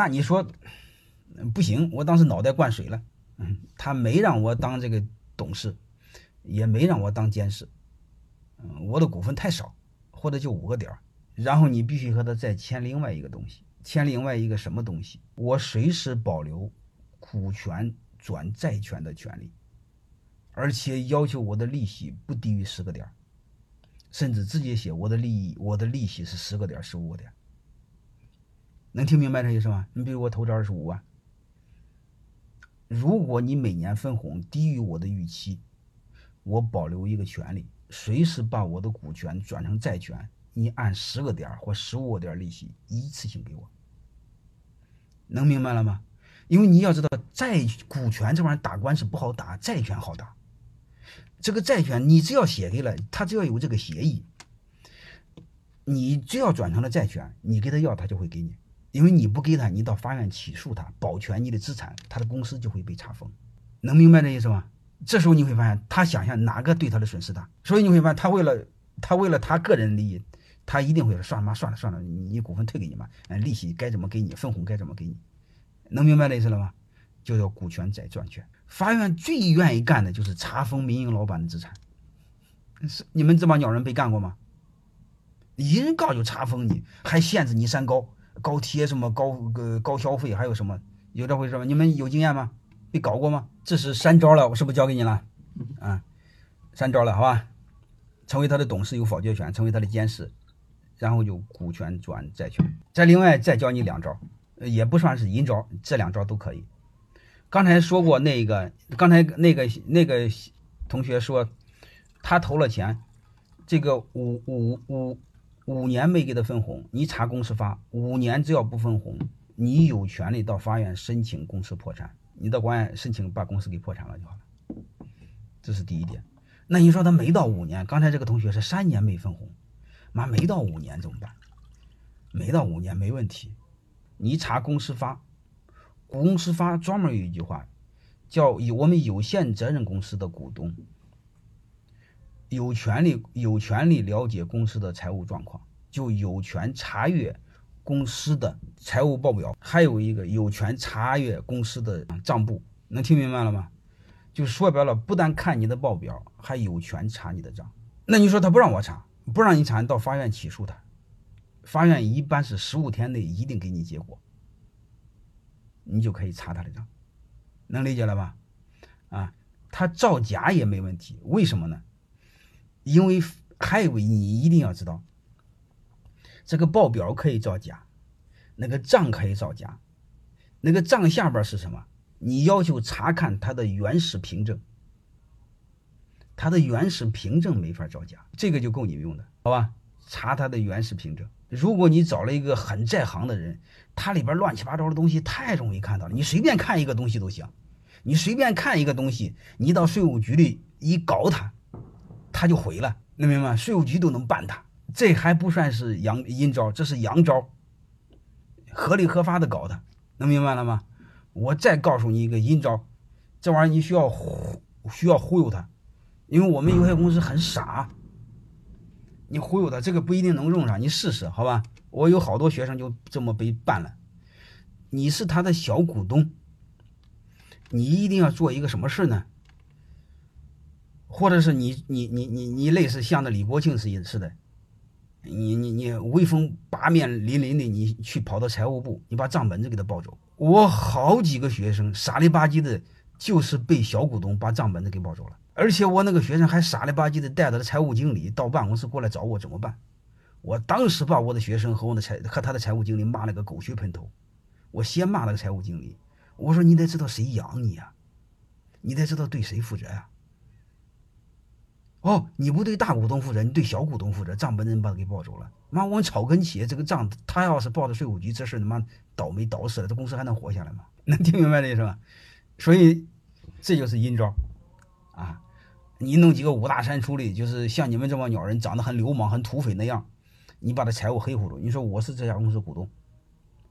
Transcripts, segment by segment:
那你说不行？我当时脑袋灌水了。嗯，他没让我当这个董事，也没让我当监事。嗯，我的股份太少，或者就五个点儿。然后你必须和他再签另外一个东西，签另外一个什么东西？我随时保留股权转债权的权利，而且要求我的利息不低于十个点儿，甚至直接写我的利益，我的利息是十个点、十五个点。能听明白这意思吗？你比如我投资二十五万，如果你每年分红低于我的预期，我保留一个权利，随时把我的股权转成债权。你按十个点或十五个点利息一次性给我，能明白了吗？因为你要知道，债股权这玩意儿打官司不好打，债权好打。这个债权你只要写给了他，只要有这个协议，你只要转成了债权，你给他要他就会给你。因为你不给他，你到法院起诉他，保全你的资产，他的公司就会被查封。能明白这意思吗？这时候你会发现，他想想哪个对他的损失大，所以你会发现，他为了他为了他个人利益。他一定会说：“算了嘛，算了算了，你股份退给你嘛，嗯，利息该怎么给你，分红该怎么给你，能明白这意思了吗？就叫股权债转权。法院最愿意干的就是查封民营老板的资产。是你们这帮鸟人被干过吗？一人告就查封你，还限制你三高，高贴什么高呃高消费，还有什么有这回事吗？你们有经验吗？被搞过吗？这是三招了，我是不是教给你了？啊，三招了，好吧？成为他的董事有否决权，成为他的监事。”然后就股权转债权，再另外再教你两招，也不算是阴招，这两招都可以。刚才说过那个，刚才那个那个同学说，他投了钱，这个五五五五年没给他分红，你查公司发，五年只要不分红，你有权利到法院申请公司破产，你到法院申请把公司给破产了就好了。这是第一点。那你说他没到五年，刚才这个同学是三年没分红。妈没到五年怎么办？没到五年没问题，你查公司发，公司发专门有一句话，叫有我们有限责任公司的股东有权利有权利了解公司的财务状况，就有权查阅公司的财务报表，还有一个有权查阅公司的账簿，能听明白了吗？就说白了，不但看你的报表，还有权查你的账。那你说他不让我查？不让你查，你到法院起诉他，法院一般是十五天内一定给你结果，你就可以查他的账，能理解了吧？啊，他造假也没问题，为什么呢？因为还有你一定要知道，这个报表可以造假，那个账可以造假，那个账下边是什么？你要求查看他的原始凭证。他的原始凭证没法造假，这个就够你用的，好吧？查他的原始凭证。如果你找了一个很在行的人，他里边乱七八糟的东西太容易看到了。你随便看一个东西都行，你随便看一个东西，你到税务局里一搞他，他就毁了，能明白吗？税务局都能办他，这还不算是阳阴招，这是阳招，合理合法的搞他，能明白了吗？我再告诉你一个阴招，这玩意儿你需要忽需要忽悠他。因为我们有些公司很傻，你忽悠他，这个不一定能用上，你试试好吧？我有好多学生就这么被办了。你是他的小股东，你一定要做一个什么事呢？或者是你你你你你类似像那李国庆似似的，你你你威风八面凛凛的，你去跑到财务部，你把账本子给他抱走。我好几个学生傻里吧唧的，就是被小股东把账本子给抱走了。而且我那个学生还傻了吧唧的带着财务经理到办公室过来找我怎么办？我当时把我的学生和我的财和他的财务经理骂了个狗血喷头。我先骂了个财务经理，我说你得知道谁养你呀，你得知道对谁负责呀。哦，你不对大股东负责，你对小股东负责，账本人把他给抱走了。妈，我们草根企业这个账，他要是报到税务局，这事他妈倒霉倒死了，这公司还能活下来吗？能听明白这意思吧？所以这就是阴招啊。你弄几个五大三粗的，就是像你们这帮鸟人，长得很流氓、很土匪那样，你把他财务黑乎了。你说我是这家公司股东，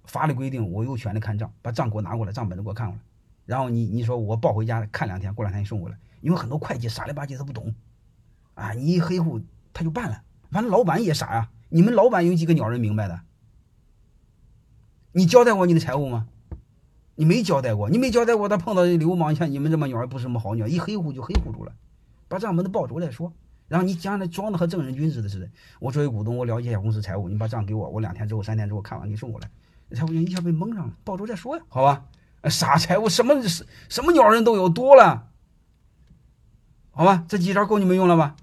法律规定我有权利看账，把账给我拿过来，账本子给我看过来。然后你你说我抱回家看两天，过两天你送过来。因为很多会计傻里吧唧，他不懂，啊，你一黑户他就办了。反正老板也傻呀，你们老板有几个鸟人明白的？你交代过你的财务吗？你没交代过，你没交代过，他碰到流氓，像你们这么鸟不是什么好鸟，一黑户就黑户住了，把账本都报走再说。然后你将来装的和正人君子的似的。我作为股东，我了解一下公司财务，你把账给我，我两天之后、三天之后看完给你送过来。财务员一下被蒙上了，报走再说呀，好吧？傻财务，什么什么鸟人都有多了，好吧？这几招够你们用了吧？